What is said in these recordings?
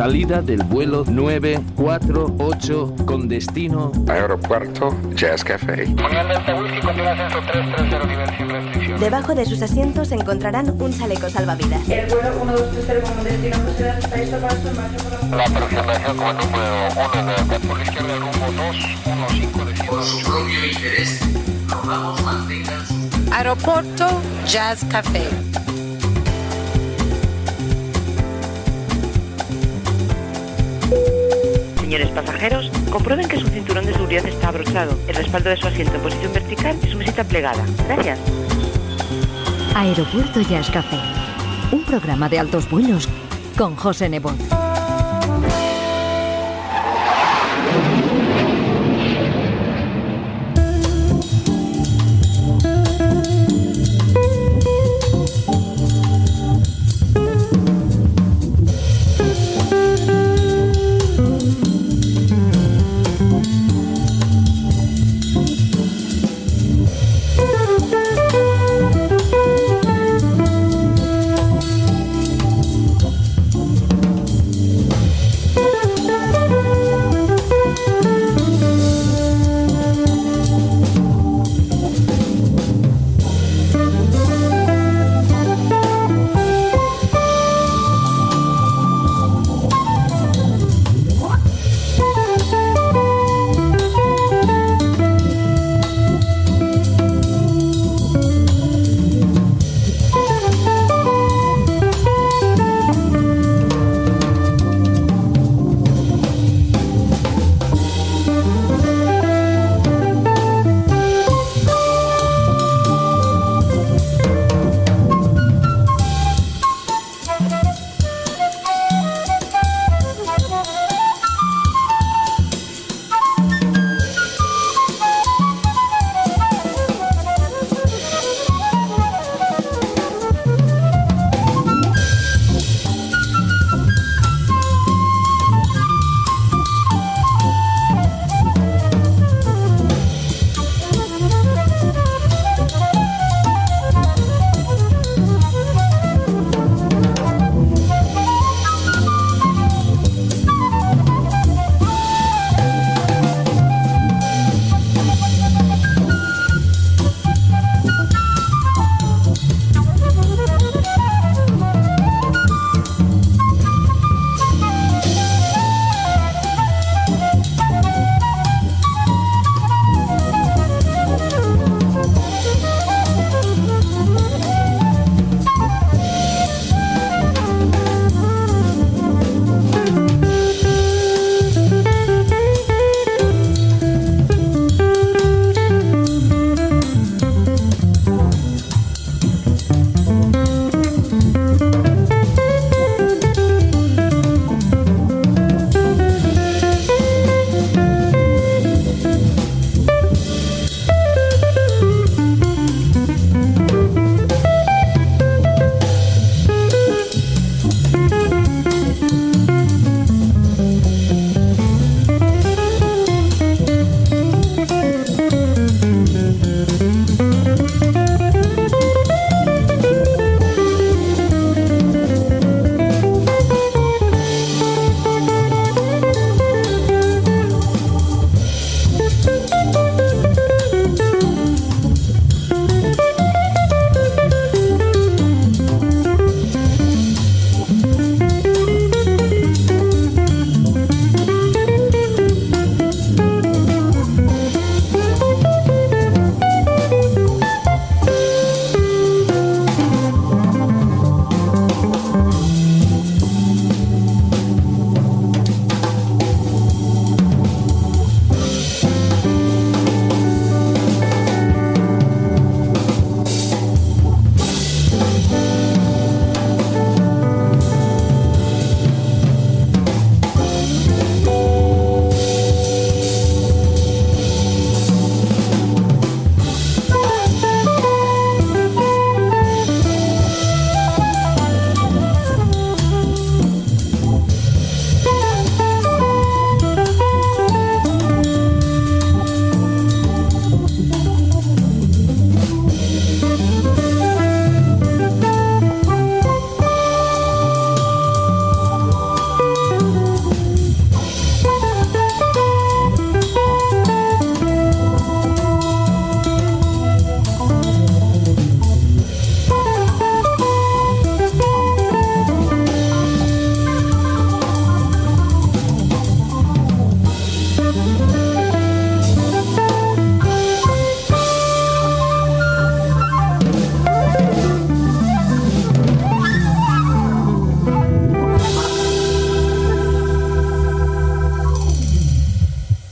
Salida del vuelo 948 con destino Aeropuerto Jazz Café. Debajo de sus asientos encontrarán un chaleco salvavidas. El vuelo 1230 con destino está listo para su por la... Aproximación como número 1 de por la izquierda rumbo 215 de Por su propio interés, rogamos mantengan su... Aeropuerto Jazz Café. Señores pasajeros, comprueben que su cinturón de seguridad está abrochado, el respaldo de su asiento en posición vertical y su mesita plegada. Gracias. Aeropuerto Jazz. Un programa de altos vuelos con José Nebot.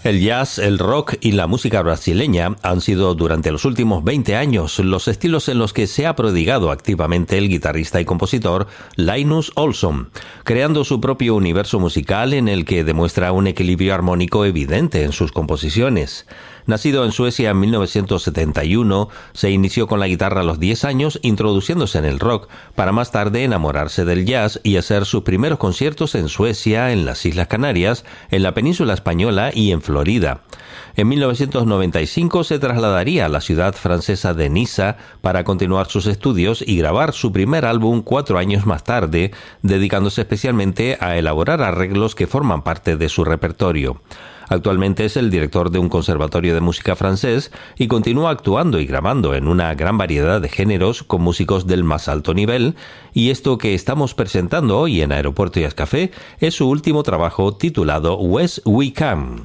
El jazz, el rock y la música brasileña han sido durante los últimos 20 años los estilos en los que se ha prodigado activamente el guitarrista y compositor Linus Olsson, creando su propio universo musical en el que demuestra un equilibrio armónico evidente en sus composiciones. Nacido en Suecia en 1971, se inició con la guitarra a los 10 años, introduciéndose en el rock, para más tarde enamorarse del jazz y hacer sus primeros conciertos en Suecia, en las Islas Canarias, en la península española y en Florida. En 1995 se trasladaría a la ciudad francesa de Niza para continuar sus estudios y grabar su primer álbum cuatro años más tarde, dedicándose especialmente a elaborar arreglos que forman parte de su repertorio. Actualmente es el director de un conservatorio de música francés y continúa actuando y grabando en una gran variedad de géneros con músicos del más alto nivel. Y esto que estamos presentando hoy en Aeropuerto y Café es su último trabajo titulado West We Come.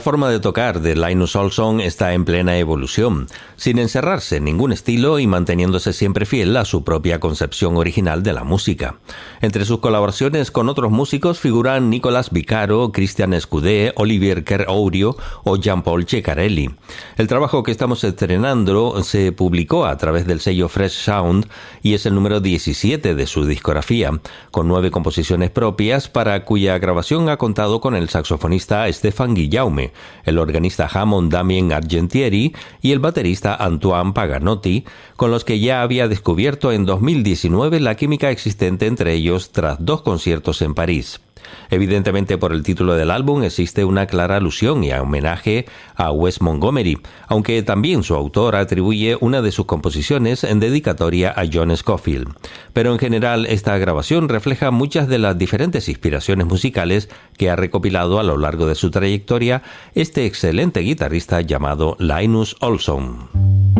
La forma de tocar de Linus Olson está en plena evolución, sin encerrarse en ningún estilo y manteniéndose siempre fiel a su propia concepción original de la música. Entre sus colaboraciones con otros músicos figuran Nicolas Vicaro, Christian Escudé, Olivier Kerr-Aurio o Jean-Paul Ceccarelli. El trabajo que estamos estrenando se publicó a través del sello Fresh Sound y es el número 17 de su discografía, con nueve composiciones propias para cuya grabación ha contado con el saxofonista Stefan Guillaume el organista Hammond Damien Argentieri y el baterista Antoine Paganotti, con los que ya había descubierto en 2019 la química existente entre ellos tras dos conciertos en París. Evidentemente por el título del álbum existe una clara alusión y homenaje a Wes Montgomery, aunque también su autor atribuye una de sus composiciones en dedicatoria a John Scofield. Pero en general esta grabación refleja muchas de las diferentes inspiraciones musicales que ha recopilado a lo largo de su trayectoria este excelente guitarrista llamado Linus Olson.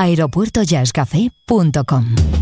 aeropuertojazzcafé.com.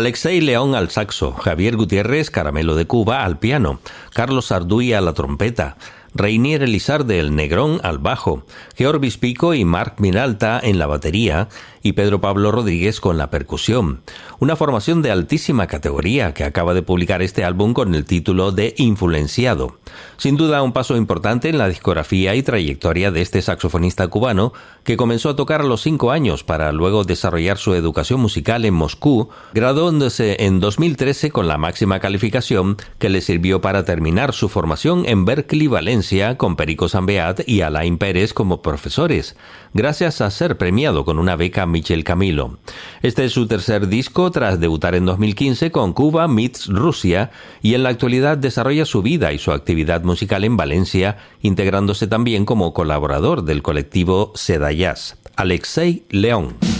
Alexei León al saxo, Javier Gutiérrez Caramelo de Cuba al piano, Carlos Arduy a la trompeta, Reinier Elizarde el Negrón al bajo, Georg Pico y Marc Minalta en la batería y Pedro Pablo Rodríguez con la percusión. Una formación de altísima categoría que acaba de publicar este álbum con el título de Influenciado. Sin duda un paso importante en la discografía y trayectoria de este saxofonista cubano que comenzó a tocar a los cinco años para luego desarrollar su educación musical en Moscú, graduándose en 2013 con la máxima calificación que le sirvió para terminar su formación en Berkeley, Valencia, con Perico Sambeat y Alain Pérez como profesores, gracias a ser premiado con una beca Michel Camilo. Este es su tercer disco tras debutar en 2015 con Cuba Meets Rusia y en la actualidad desarrolla su vida y su actividad musical en Valencia, integrándose también como colaborador del colectivo Seda Jazz. Alexei León.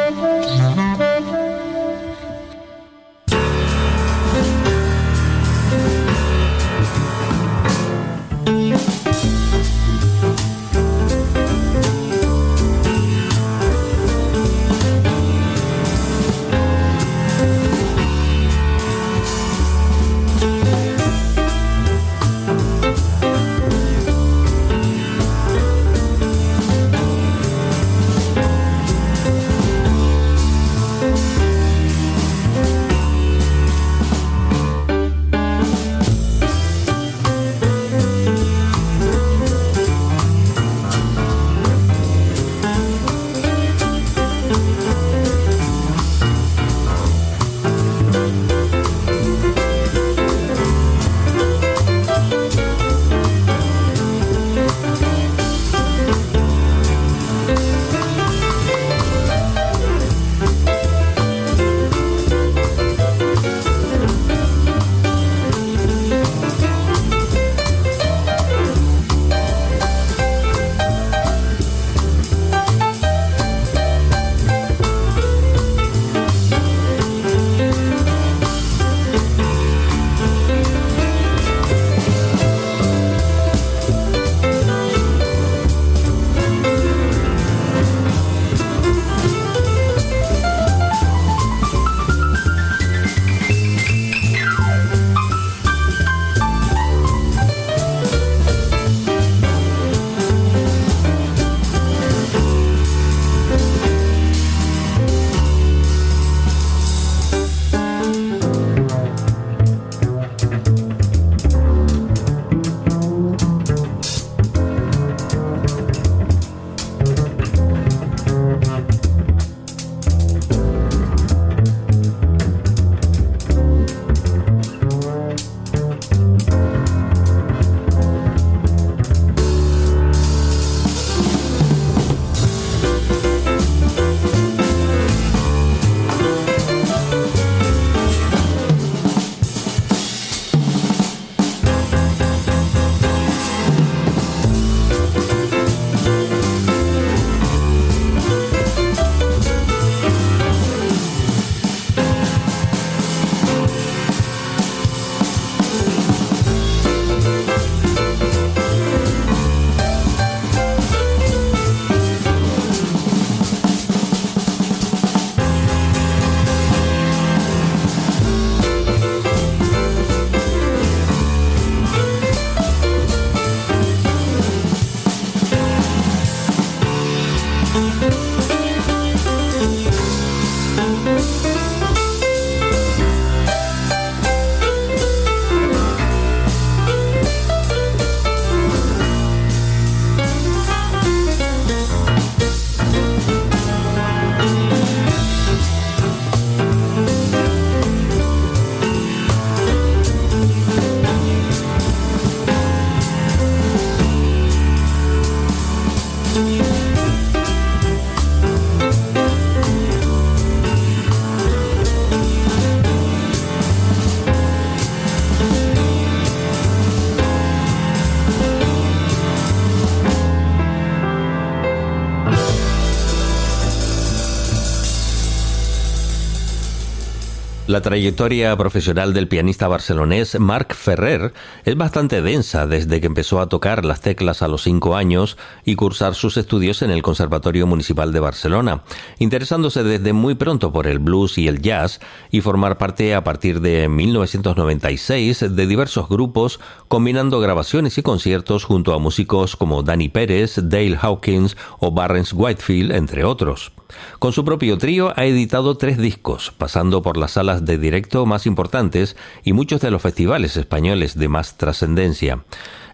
La trayectoria profesional del pianista barcelonés Marc Ferrer es bastante densa desde que empezó a tocar las teclas a los cinco años y cursar sus estudios en el Conservatorio Municipal de Barcelona, interesándose desde muy pronto por el blues y el jazz y formar parte a partir de 1996 de diversos grupos, combinando grabaciones y conciertos junto a músicos como Danny Pérez, Dale Hawkins o Barrens Whitefield, entre otros. Con su propio trío ha editado tres discos, pasando por las salas de directo más importantes y muchos de los festivales españoles de más trascendencia.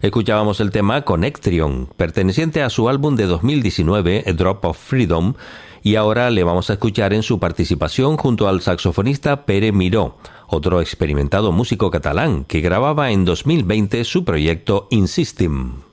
Escuchábamos el tema Connectrion, perteneciente a su álbum de 2019, A Drop of Freedom, y ahora le vamos a escuchar en su participación junto al saxofonista Pere Miró, otro experimentado músico catalán que grababa en 2020 su proyecto Insistim.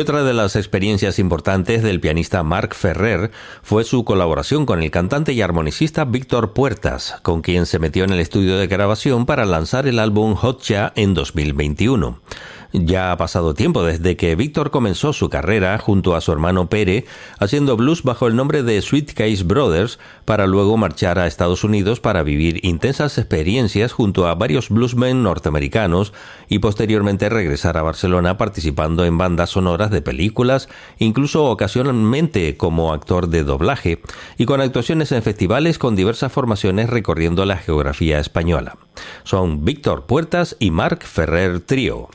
Otra de las experiencias importantes del pianista Marc Ferrer fue su colaboración con el cantante y armonicista Víctor Puertas, con quien se metió en el estudio de grabación para lanzar el álbum Hotcha en 2021. Ya ha pasado tiempo desde que Víctor comenzó su carrera junto a su hermano Pere, haciendo blues bajo el nombre de Sweet Case Brothers, para luego marchar a Estados Unidos para vivir intensas experiencias junto a varios bluesmen norteamericanos y posteriormente regresar a Barcelona participando en bandas sonoras de películas, incluso ocasionalmente como actor de doblaje, y con actuaciones en festivales con diversas formaciones recorriendo la geografía española. Son Víctor Puertas y Marc Ferrer Trío.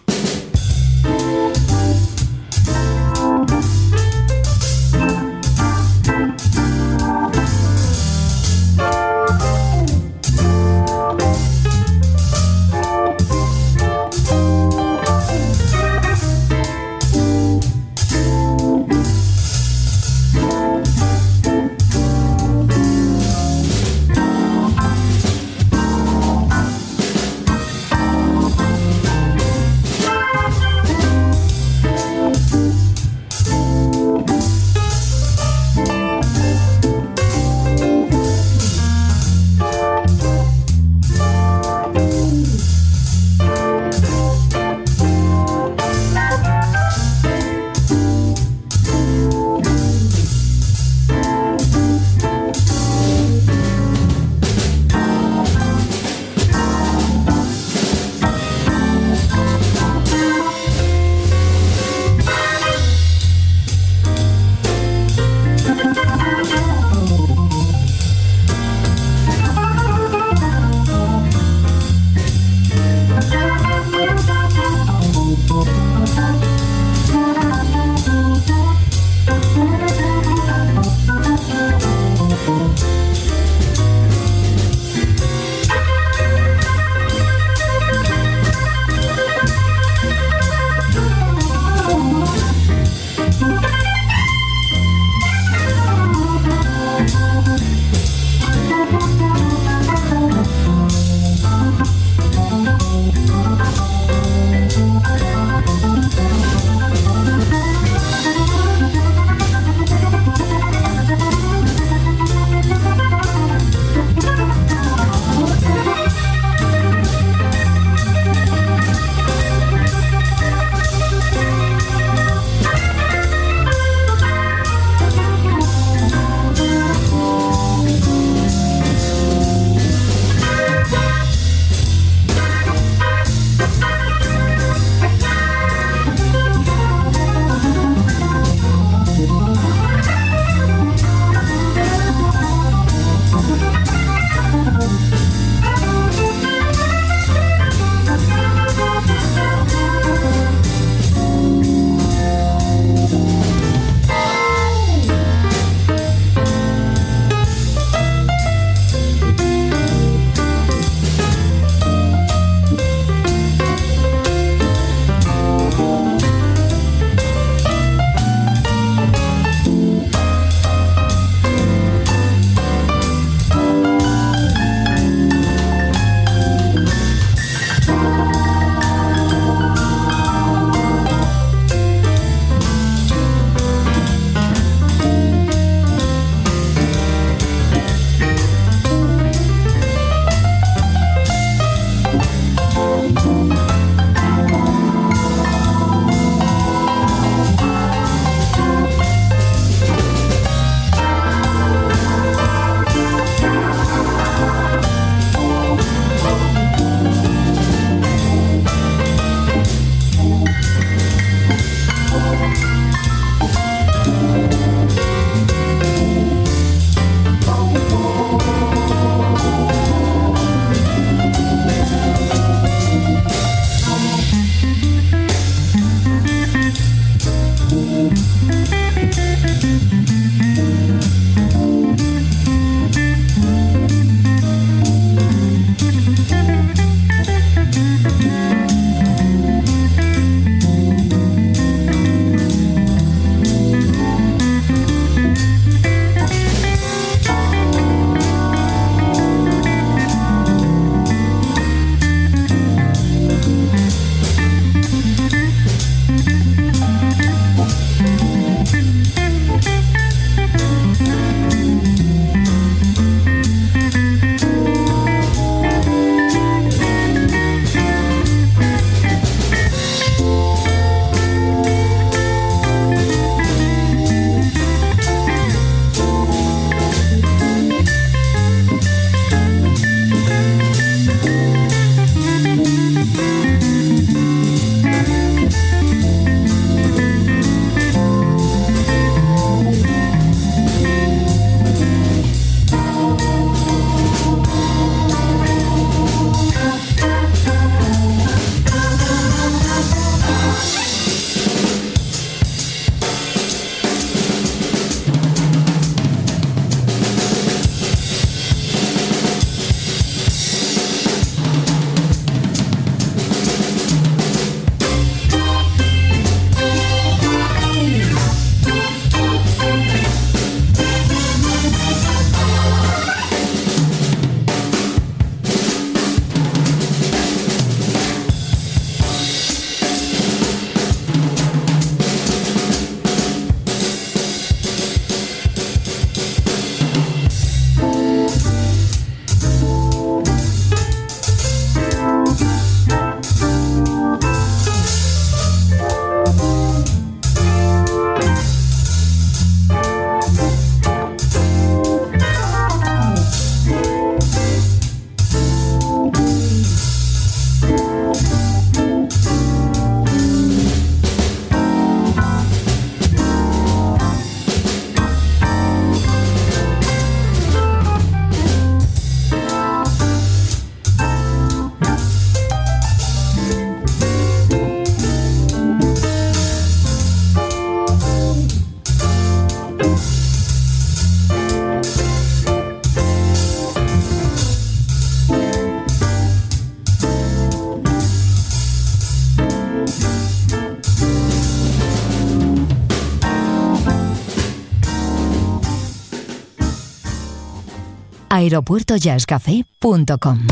aeropuertojazzcafé.com.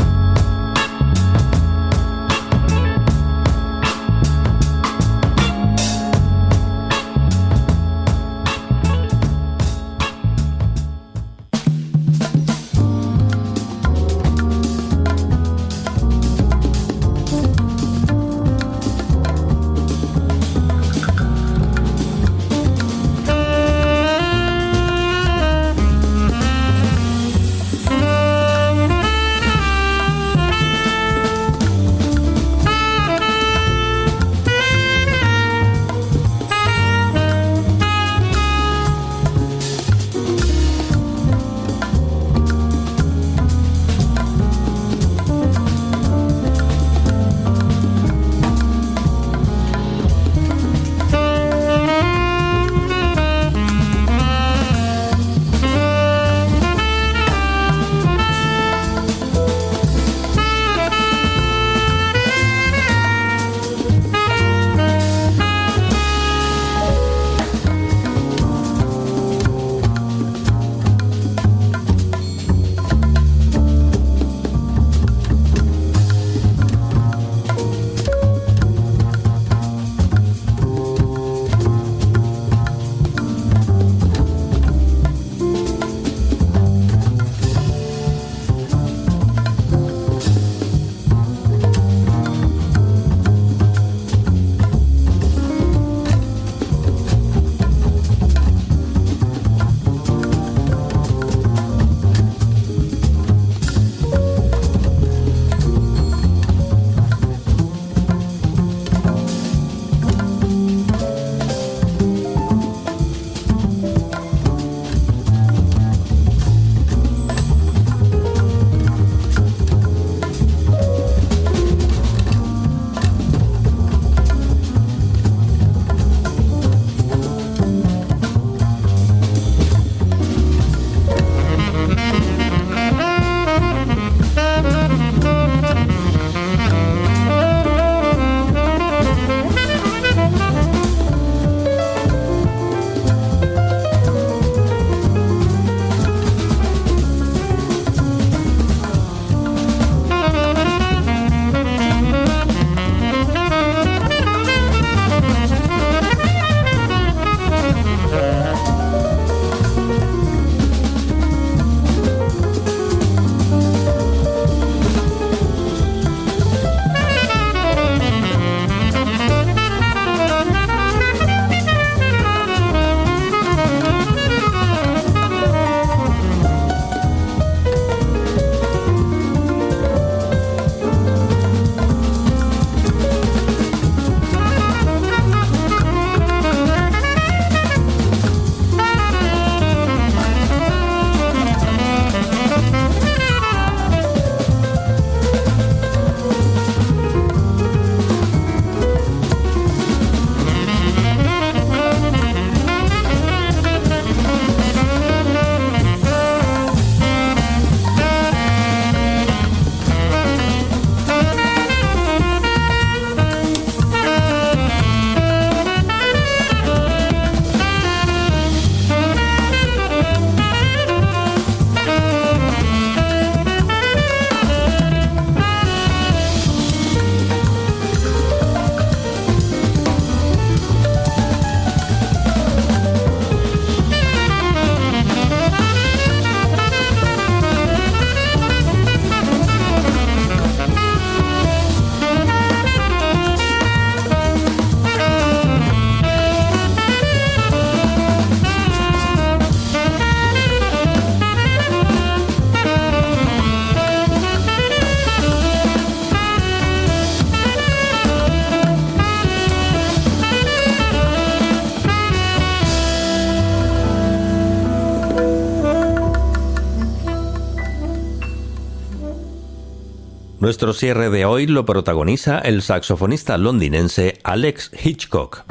Nuestro cierre de hoy lo protagoniza el saxofonista londinense Alex Hitchcock.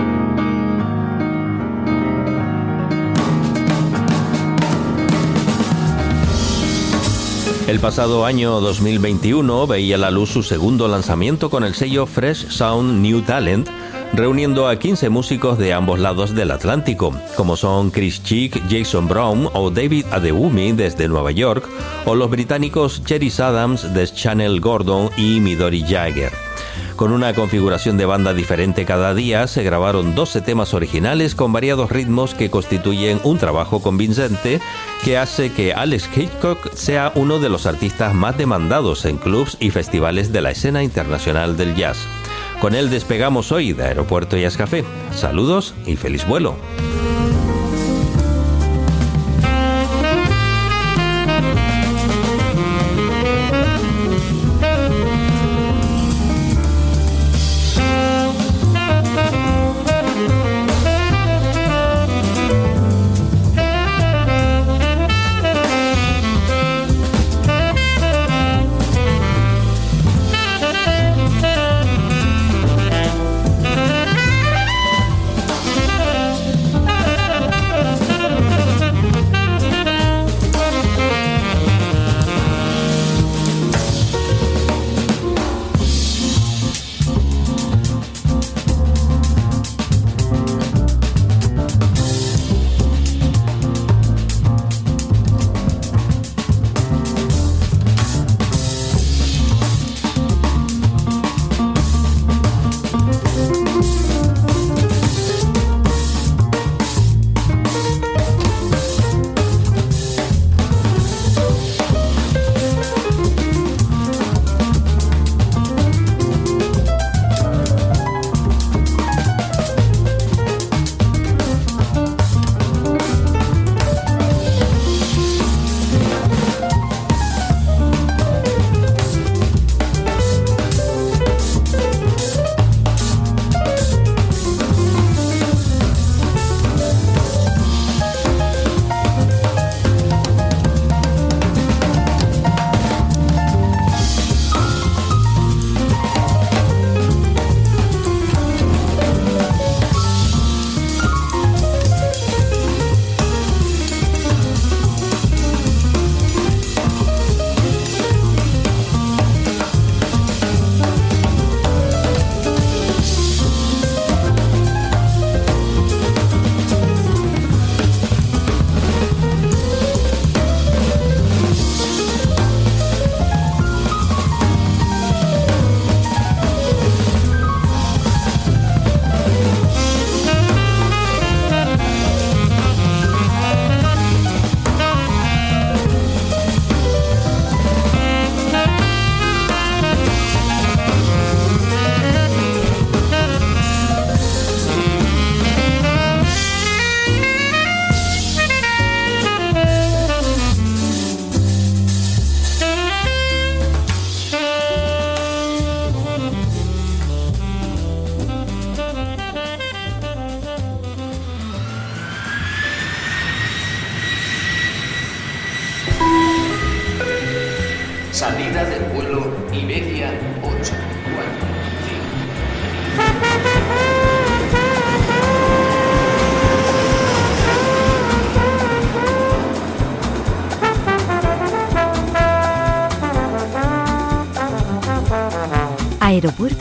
El pasado año 2021 veía la luz su segundo lanzamiento con el sello Fresh Sound New Talent, reuniendo a 15 músicos de ambos lados del Atlántico, como son Chris Cheek, Jason Brown o David Adewumi desde Nueva York, o los británicos Jerry Adams de Channel Gordon y Midori Jagger. Con una configuración de banda diferente cada día, se grabaron 12 temas originales con variados ritmos que constituyen un trabajo convincente que hace que Alex Hitchcock sea uno de los artistas más demandados en clubs y festivales de la escena internacional del jazz. Con él despegamos hoy de Aeropuerto Jazz Café. Saludos y feliz vuelo.